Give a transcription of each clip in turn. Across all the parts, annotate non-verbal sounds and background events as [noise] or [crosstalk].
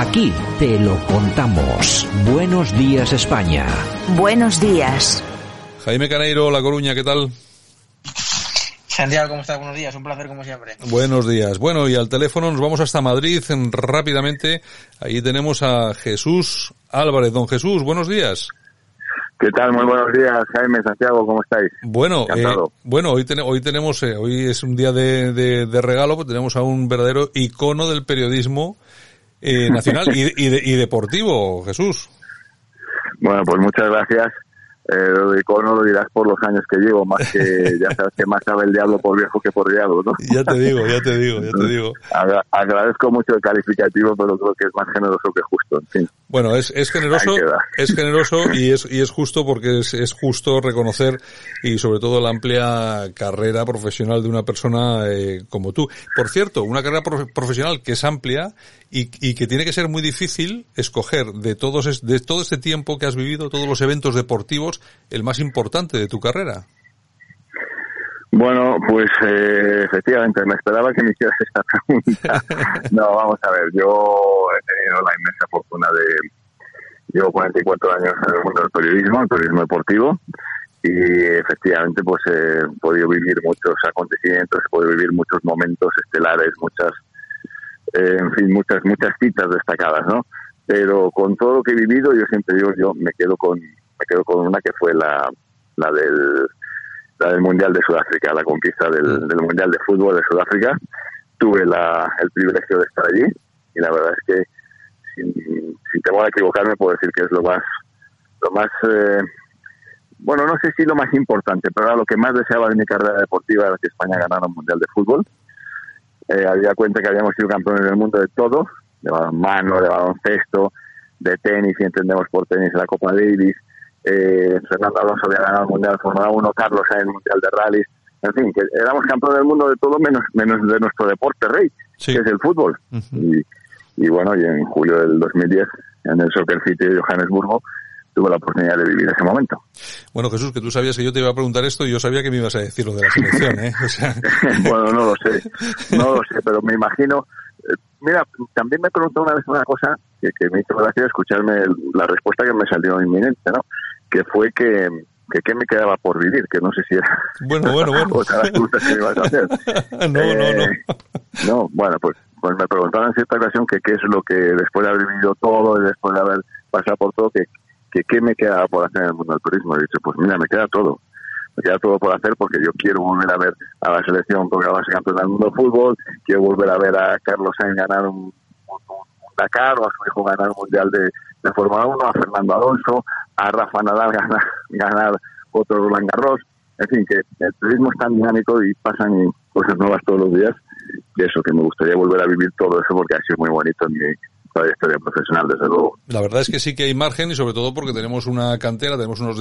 Aquí te lo contamos. Buenos días España. Buenos días. Jaime Caneiro, La Coruña, ¿qué tal? Santiago, ¿cómo estás? Buenos días, un placer como siempre. Buenos días. Bueno, y al teléfono nos vamos hasta Madrid rápidamente. Ahí tenemos a Jesús Álvarez. Don Jesús, buenos días. ¿Qué tal? Muy buenos días, Jaime, Santiago, ¿cómo estáis? Bueno, eh, bueno, hoy, hoy tenemos, eh, hoy es un día de, de, regalo, pues tenemos a un verdadero icono del periodismo eh, nacional y, y deportivo, Jesús. Bueno, pues muchas gracias eh, lo de icono lo dirás por los años que llevo, más que ya [laughs] sabes que más sabe el diablo por viejo que por diablo, ¿no? Ya te digo, ya te digo, ya te digo. agradezco mucho el calificativo, pero creo que es más generoso que justo, en fin. Bueno, es, es generoso, es generoso y es, y es justo porque es, es justo reconocer y sobre todo la amplia carrera profesional de una persona eh, como tú. Por cierto, una carrera profesional que es amplia y, y que tiene que ser muy difícil escoger de todos, de todo este tiempo que has vivido, todos los eventos deportivos, el más importante de tu carrera. Bueno, pues eh, efectivamente, me esperaba que me hicieras esta pregunta. [laughs] no, vamos a ver, yo he tenido la inmensa fortuna de... Llevo 44 años en el mundo del periodismo, el periodismo deportivo, y efectivamente pues he podido vivir muchos acontecimientos, he podido vivir muchos momentos estelares, muchas, eh, en fin, muchas, muchas citas destacadas, ¿no? Pero con todo lo que he vivido, yo siempre digo, yo me quedo con, me quedo con una que fue la, la del la del Mundial de Sudáfrica, la conquista del, mm. Mundial de Fútbol de Sudáfrica. Tuve la, el privilegio de estar allí y la verdad es que sin, sin temor a equivocarme puedo decir que es lo más, lo más, eh, bueno, no sé si lo más importante, pero era lo que más deseaba de mi carrera deportiva era que España ganara un Mundial de Fútbol. Eh, había cuenta que habíamos sido campeones del mundo de todo, de balonmano, de baloncesto, de tenis, y entendemos por tenis la Copa Davis, eh, Fernando Alonso había ganado el Mundial de Fórmula 1, Carlos en el Mundial de Rallys, en fin, que éramos campeones del mundo de todo menos menos de nuestro deporte rey, que es el fútbol. y, y, bueno, y en julio del 2010, en el Soccer City de Johannesburgo, tuve la oportunidad de vivir ese momento. Bueno, Jesús, que tú sabías que yo te iba a preguntar esto y yo sabía que me ibas a decir lo de la selección, ¿eh? [laughs] bueno, no lo sé, no lo sé, pero me imagino... Eh, mira, también me preguntó una vez una cosa que, que me hizo gracia escucharme la respuesta que me salió inminente, ¿no? Que fue que que qué me quedaba por vivir, que no sé si era bueno, bueno, bueno. [laughs] otra que me ibas a hacer. [laughs] no, no, no. Eh, no, bueno, pues, pues me preguntaron en cierta ocasión que qué es lo que después de haber vivido todo y después de haber pasado por todo, que, que qué me quedaba por hacer en el mundo del turismo. He dicho, pues mira, me queda todo. Me queda todo por hacer porque yo quiero volver a ver a la selección porque va a ser campeón del mundo del fútbol, quiero volver a ver a Carlos Sainz ganar un, Dakar o a su hijo ganar un mundial de, de Fórmula 1, a Fernando Alonso, a Rafa Nadal ganar, ganar otro Roland Garros. En fin, que el turismo es tan dinámico y pasan cosas nuevas todos los días, que eso, que me gustaría volver a vivir todo eso porque ha sido muy bonito en mi, trayectoria profesional, desde luego. La verdad es que sí que hay margen y sobre todo porque tenemos una cantera, tenemos unos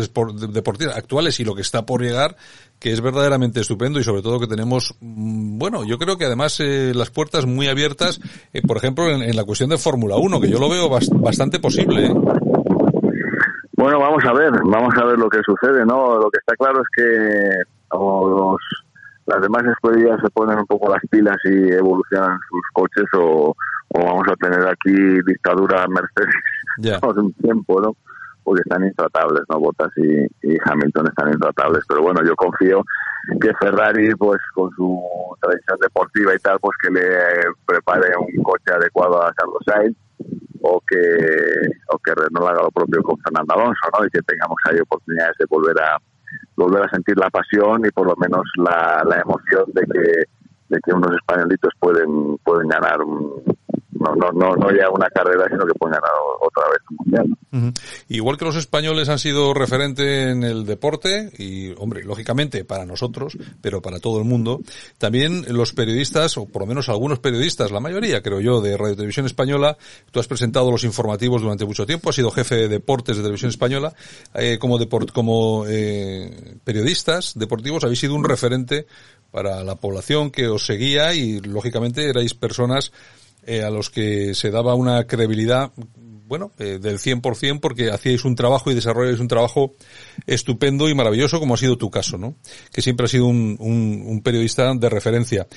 deportistas actuales y lo que está por llegar que es verdaderamente estupendo y sobre todo que tenemos, mm, bueno, yo creo que además eh, las puertas muy abiertas, eh, por ejemplo, en, la cuestión de Fórmula 1, que yo lo veo bastante posible. ¿eh? Bueno, vamos a ver, vamos a ver lo que sucede, ¿no? Lo que está claro es que los, las demás escuelas se ponen un poco las pilas y evolucionan sus coches o o vamos a tener aquí dictadura Mercedes por [laughs] un tiempo, ¿no? Porque están intratables, ¿no? Bottas y, Hamilton están intratables. Pero bueno, yo confío que Ferrari, pues con su tradición deportiva y tal, pues que le prepare un coche adecuado a Carlos Sainz o que o que Renault haga lo propio con Fernando Alonso, ¿no? Y que tengamos ahí oportunidades de volver a volver a sentir la pasión y por lo menos la, la emoción de que de que unos españolitos pueden pueden ganar un, no, no, no, no ya una carrera, sino que pueden ganar otra vez un mundial. Igual que los españoles han sido referente en el deporte, y hombre, lógicamente para nosotros, pero para todo el mundo, también los periodistas, o por lo menos algunos periodistas, la mayoría creo yo, de Radio Televisión Española, tú has presentado los informativos durante mucho tiempo, has sido jefe de deportes de Televisión Española, eh, como, deport, como eh, periodistas deportivos habéis sido un referente para la población que os seguía y lógicamente erais personas eh, a los que se daba una credibilidad bueno, eh, del 100% porque hacíais un trabajo y desarrolláis un trabajo estupendo y maravilloso como ha sido tu caso, ¿no? Que siempre has sido un, un, periodista de referencia.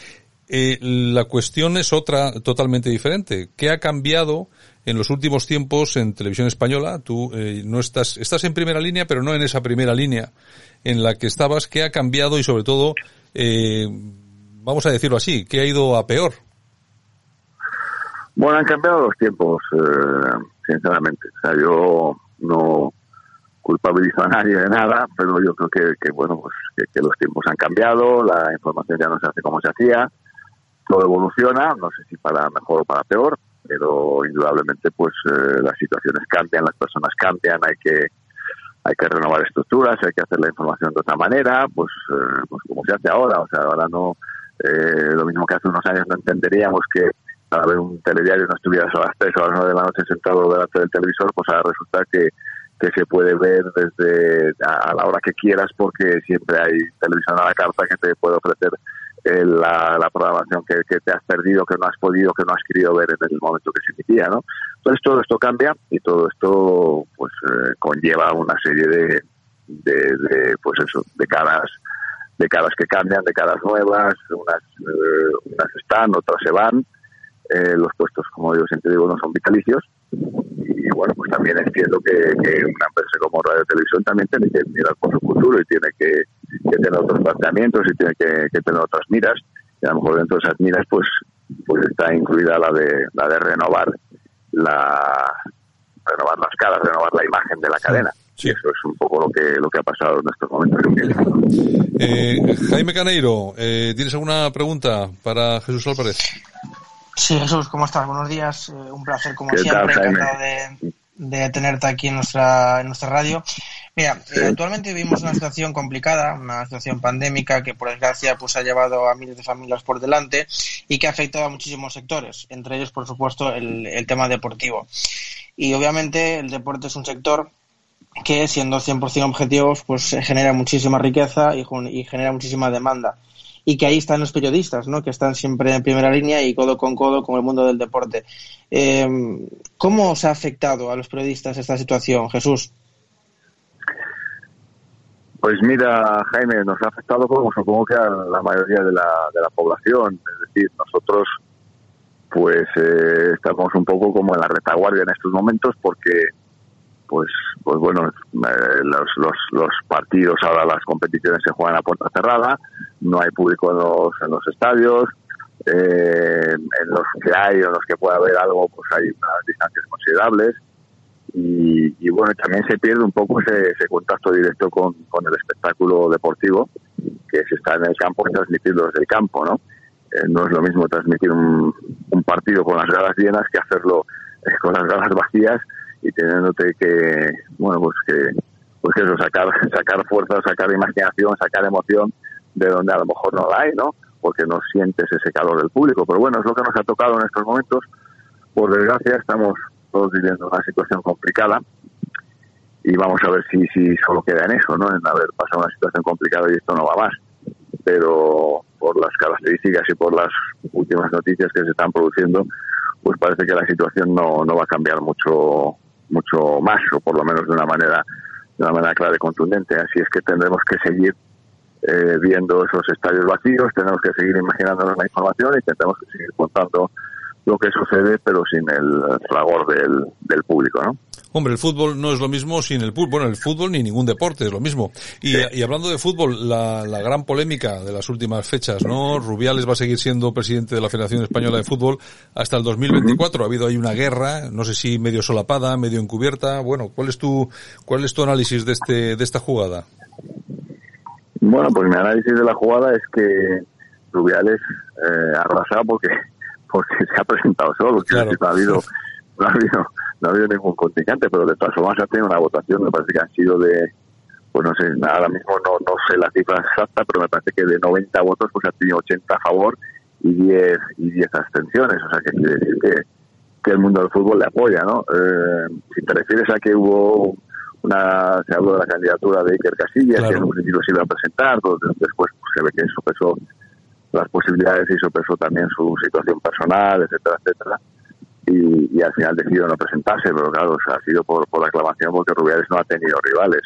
Eh, la cuestión es otra totalmente diferente. ¿Qué ha cambiado en los últimos tiempos en televisión española? Tú eh, no estás, estás en primera línea, pero no en esa primera línea en la que estabas. ¿Qué ha cambiado y sobre todo, eh, vamos a decirlo así, qué ha ido a peor? Bueno, han cambiado los tiempos, eh, sinceramente. O sea, yo no culpabilizo a nadie de nada, pero yo creo que, que bueno, pues que, los tiempos han cambiado, la información ya no se hace como se hacía, todo evoluciona, no sé si para mejor o para peor, pero indudablemente pues eh, las situaciones cambian, las personas cambian, hay que hay que renovar estructuras, hay que hacer la información de otra manera, pues, eh, pues como se hace ahora, o sea, ahora no lo mismo que hace unos años no entenderíamos que a ver un telediario no estuvieras a las 3 o a las 9 de la noche sentado delante del televisor, pues ahora resulta que, que se puede ver desde a, la hora que quieras porque siempre hay televisión a la carta que te puede ofrecer eh, la, programación que, que, te has perdido, que no has podido, que no has querido ver en el momento que se emitía, ¿no? Entonces todo esto cambia y todo esto pues eh, conlleva una serie de, de, de, pues eso, de caras de caras que cambian, de caras nuevas, unas, eh, unas están, otras se van, eh, los puestos, como yo siempre digo, no son vitalicios. Y bueno, pues también entiendo que, que una empresa como Radio Televisión también tiene que mirar por su futuro y tiene que, tener otros planteamientos y tiene que, tener otras miras. Y a lo mejor dentro de esas miras, pues, pues está incluida la de, la de renovar la renovar las caras, renovar la imagen de la cadena. Sí. Eso es un poco lo que lo que ha pasado en estos momentos. Eh, Jaime Caneiro, eh, ¿tienes alguna pregunta para Jesús Álvarez? Sí, Jesús, ¿cómo estás? Buenos días. Eh, un placer, como siempre. Encantado de, tenerte aquí en nuestra, en nuestra radio. Mira, eh, actualmente vivimos una situación complicada, una situación pandémica que, por desgracia, pues ha llevado a miles de familias por delante y que ha afectado a muchísimos sectores, entre ellos, por supuesto, el, el tema deportivo. Y, obviamente, el deporte es un sector que, siendo 100% objetivos, pues genera muchísima riqueza y, y genera muchísima demanda y que ahí están los periodistas, ¿no? que están siempre en primera línea y codo con codo con el mundo del deporte. Eh, ¿Cómo os ha afectado a los periodistas esta situación, Jesús? Pues mira, Jaime, nos ha afectado como supongo que a la mayoría de la, de la población. Es decir, nosotros pues eh, estamos un poco como en la retaguardia en estos momentos porque pues pues bueno eh, los, los, los, partidos ahora las competiciones se juegan a puerta cerrada no hay público en los, en los estadios eh, en los que hay o en los que pueda haber algo pues hay unas distancias considerables y, y bueno también se pierde un poco ese, ese contacto directo con, con, el espectáculo deportivo que se está en el campo y transmitirlo desde el campo no eh, no es lo mismo transmitir un, un partido con las gradas llenas que hacerlo con las gradas vacías y teniéndote que, bueno, pues que, pues eso, sacar, [laughs] sacar fuerza, sacar imaginación, sacar emoción de donde a lo mejor no la hay, ¿no? Porque no sientes ese calor del público. Pero bueno, es lo que nos ha tocado en estos momentos. Por desgracia, estamos todos viviendo una situación complicada y vamos a ver si, si solo queda en eso, ¿no? En haber pasado una situación complicada y esto no va más. Pero por las características y por las últimas noticias que se están produciendo, pues parece que la situación no, no va a cambiar mucho mucho más, o por lo menos de una manera, de una manera clara y contundente. Así es que tendremos que seguir eh, viendo esos estadios vacíos, tenemos que seguir imaginándonos la información y tendremos que seguir contando lo que sucede, pero sin el fragor del, del público, ¿no? Hombre, el fútbol no es lo mismo sin el fútbol. Bueno, el fútbol ni ningún deporte es lo mismo. Y, y hablando de fútbol, la, la, gran polémica de las últimas fechas, ¿no? Rubiales va a seguir siendo presidente de la Federación Española de Fútbol hasta el 2024. Ha habido ahí una guerra, no sé si medio solapada, medio encubierta. Bueno, ¿cuál es tu, cuál es tu análisis de este, de esta jugada? Bueno, pues mi análisis de la jugada es que Rubiales eh, arrasado porque porque se ha presentado solo, que ha habido [laughs] no ha habido no ha habido ningún contingente, pero de todas formas ha tenido una votación, me parece que han sido de, pues no sé, ahora mismo no, no sé la cifra exacta, pero me parece que de 90 votos pues ha tenido 80 a favor y 10 y 10 abstenciones, o sea que quiere decir que, que el mundo del fútbol le apoya, ¿no? Eh, si te refieres a que hubo una, se habló de la candidatura de Iker Casillas, que en un principio se iba a presentar, después pues, se ve que eso pesó las posibilidades y sopesó también su situación personal, etcétera, etcétera y, y, al final decidió no presentarse, pero claro, ha sido por, por aclamación porque Rubiales no ha tenido rivales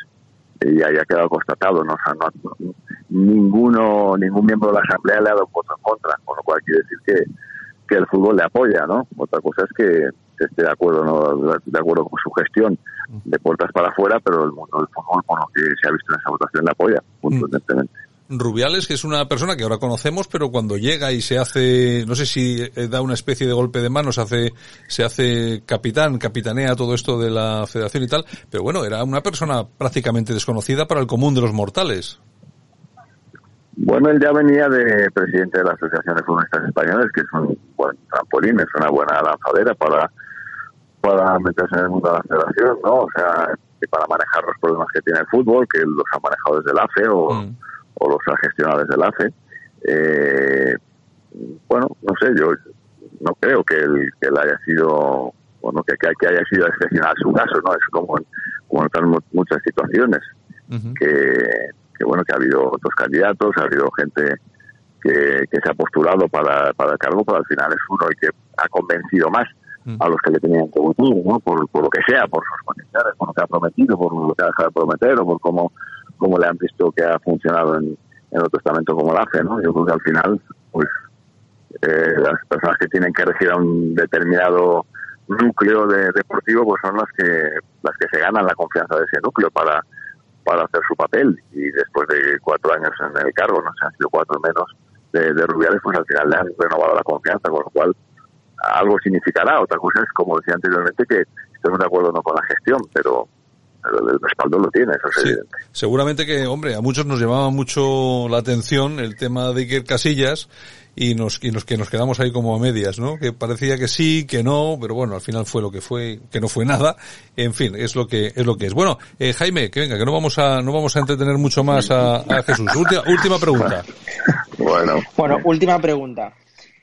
y ahí ha quedado constatado. ¿no? O sea, no, ninguno, ningún miembro de la Asamblea le ha dado voto en contra, con lo cual quiere decir que, que el fútbol le apoya, ¿no? Otra cosa es que esté de acuerdo no de acuerdo con su gestión de puertas para afuera, pero el mundo del fútbol, por lo que se ha visto en esa votación, le apoya, contundentemente. Rubiales, que es una persona que ahora conocemos, pero cuando llega y se hace, no sé si eh, da una especie de golpe de mano, se hace, se hace capitán, capitanea todo esto de la federación y tal, pero bueno, era una persona prácticamente desconocida para el común de los mortales. Bueno, él ya venía de presidente de la Asociación de Futbolistas Españoles, que es un buen trampolín, es una buena lanzadera para, para meterse en el mundo de la federación, ¿no? O sea, para manejar los problemas que tiene el fútbol, que los ha manejado desde el AFE o... Mm o los ha gestionado desde el AFE. Eh, bueno, no sé, yo no creo que él, que él haya sido, bueno, que, que haya sido excepcional su caso, ¿no? Es como, como en muchas situaciones, que, que, bueno, que ha habido otros candidatos, ha habido gente que, que se ha postulado para, para el cargo, pero al final es uno y que ha convencido más a los que le tenían que votar, ¿no? Por, por lo que sea, por sus condiciones, por lo que ha prometido, por lo que ha dejado de prometer o por cómo como le han visto que ha funcionado en, en otro estamento como la AFE, ¿no? Yo creo que al final, pues, eh, las personas que tienen que regir a un determinado núcleo de, deportivo, pues son las que las que se ganan la confianza de ese núcleo para, para hacer su papel. Y después de cuatro años en el cargo, no sé, han sido cuatro menos de, de Rubiales, pues al final le han renovado la confianza, con lo cual algo significará. Otra cosa es, como decía anteriormente, que estemos de acuerdo no con la gestión, pero el respaldo lo tiene, eso es Seguramente que, hombre, a muchos nos llamaba mucho la atención el tema de Iker Casillas y nos, y nos, que nos quedamos ahí como a medias, ¿no? Que parecía que sí, que no, pero bueno, al final fue lo que fue, que no fue nada. En fin, es lo que, es lo que es. Bueno, eh, Jaime, que venga, que no vamos a, no vamos a entretener mucho más a, Jesús. Última, última pregunta. Bueno. Bueno, última pregunta.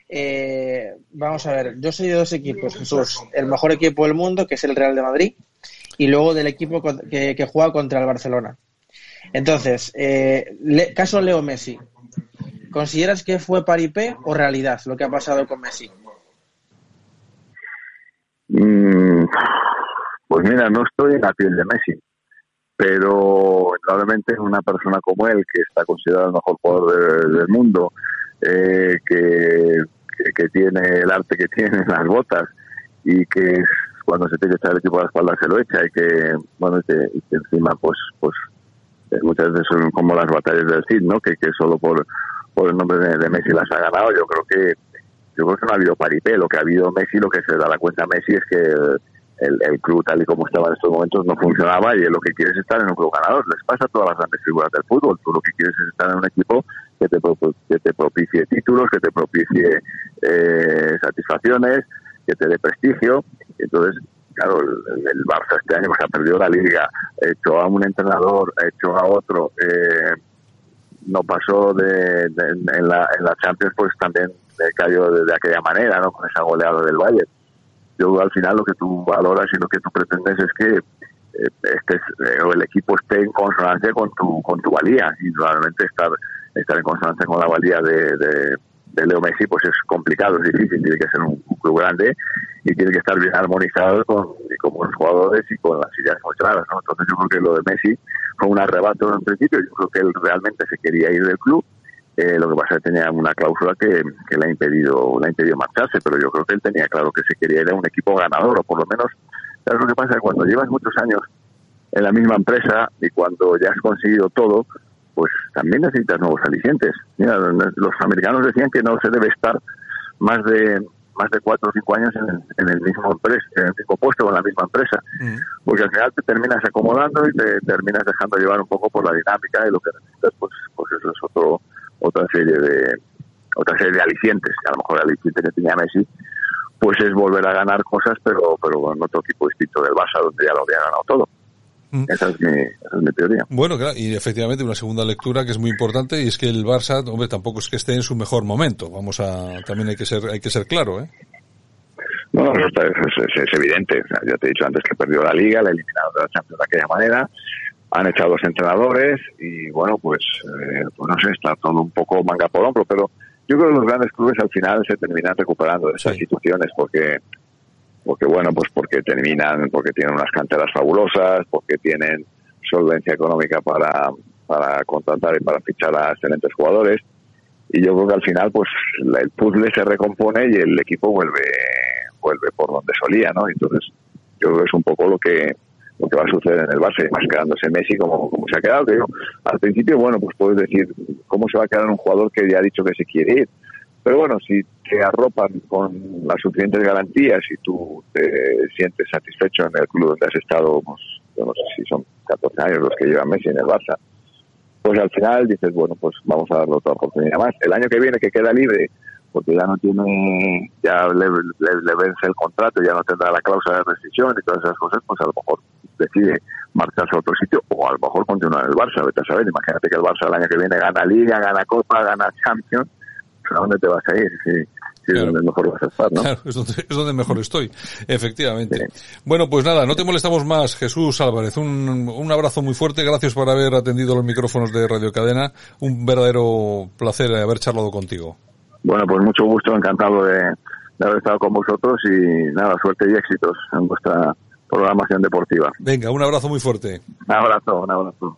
Eh, vamos a ver, yo soy de dos equipos, Jesús. El mejor equipo del mundo, que es el Real de Madrid, y luego del equipo que, que juega contra el Barcelona. Entonces, eh, caso Leo Messi, ¿consideras que fue paripé o realidad lo que ha pasado con Messi? Mm, pues mira, no estoy en la piel de Messi, pero probablemente una persona como él, que está considerado el mejor jugador del mundo, eh, que, que, tiene el arte que [laughs] tiene en las botas y que es cuando se tiene que echar el equipo a la espalda se lo echa y que, bueno, y que, encima, pues, pues eh, muchas veces son como las batallas del CID, ¿no? Que, que solo por, por el nombre de, Messi las ha ganado. Yo creo que yo creo que no ha habido paripé. Lo que ha habido Messi, lo que se da la cuenta Messi es que el, el, club tal y como estaba en estos momentos no funcionaba y lo que quieres es estar en un club ganador. Les pasa a todas las grandes figuras del fútbol. Tú lo que quieres es estar en un equipo que te, que te propicie títulos, que te propicie eh, satisfacciones, que te dé prestigio. Entonces, claro, el, Barça este año se ha perdido la liga, hecho a un entrenador, hecho a otro, eh, no pasó de, en, la, en la Champions, pues también cayó de, aquella manera, ¿no? Con esa goleada del Valle. Yo al final lo que tú valoras y lo que tú pretendes es que eh, este, eh, el equipo esté en consonancia con tu, con tu valía y realmente estar, estar en consonancia con la valía de de Leo Messi pues es complicado, es difícil, tiene que ser un, club grande y tiene que estar bien armonizado con, con los jugadores y con las ideas muy claras. ¿no? Entonces yo creo que lo de Messi fue un arrebato en principio, yo creo que él realmente se quería ir del club, eh, lo que pasa es que tenía una cláusula que, que, le ha impedido le ha impedido marcharse, pero yo creo que él tenía claro que se quería ir a un equipo ganador, o por lo menos, ¿sabes lo que pasa? Cuando llevas muchos años en la misma empresa y cuando ya has conseguido todo, pues también necesitas nuevos alicientes. Mira, los americanos decían que no se debe estar más de más de cuatro o cinco años en el, mismo empresa, en el mismo puesto o en la misma empresa, mm. porque al final te terminas acomodando y te terminas dejando llevar un poco por la dinámica y lo que necesitas, pues, pues eso es otro otra serie de otra serie de alicientes. A lo mejor el aliciente que tenía Messi, pues es volver a ganar cosas, pero pero con otro tipo distinto del Barça, donde ya lo había ganado todo. Mm. Esa es, mi, teoría. Bueno, claro, y efectivamente una segunda lectura que es muy importante y es que el Barça, hombre, tampoco es que esté en su mejor momento. Vamos a, también hay que ser, hay que ser claro, ¿eh? No, no, es, evidente. ya te he dicho antes que perdió la Liga, la eliminado de la Champions de aquella manera. Han echado dos entrenadores y, bueno, pues, eh, pues no sé, está todo un poco manga por hombro, pero yo creo que los grandes clubes al final se terminan recuperando de esas situaciones porque porque bueno, pues porque terminan, porque tienen unas canteras fabulosas, porque tienen solvencia económica para, para contratar y para fichar a excelentes jugadores. Y yo creo que al final, pues el puzzle se recompone y el equipo vuelve vuelve por donde solía, ¿no? Entonces, yo creo que es un poco lo que lo que va a suceder en el Barça, y más quedándose Messi como, como se ha quedado. Que al principio, bueno, pues puedes decir cómo se va a quedar un jugador que ya ha dicho que se quiere ir. Pero bueno, si te arropan con las suficientes garantías y tú te sientes satisfecho en el club donde has estado, pues, yo no sé si son 14 años los que lleva Messi en el Barça, pues al final dices, bueno, pues vamos a darle otra oportunidad más. El año que viene, que queda libre, porque ya no tiene, ya le, vence el contrato, ya no tendrá la cláusula de rescisión y todas esas cosas, pues a lo mejor decide marcharse a otro sitio o a lo mejor continuar en el Barça, vete a saber, imagínate que el Barça el año que viene gana Liga, gana Copa, gana Champions, ¿a dónde te vas a ir? Si, es donde mejor vas a estar, ¿no? Claro, es donde, mejor estoy, efectivamente. Bueno, pues nada, no te molestamos más, Jesús Álvarez. Un, un abrazo muy fuerte, gracias por haber atendido los micrófonos de Radio Cadena. Un verdadero placer haber charlado contigo. Bueno, pues mucho gusto, encantado de, de haber estado con vosotros y nada, suerte y éxitos en vuestra programación deportiva. Venga, un abrazo muy fuerte. Un abrazo, un abrazo.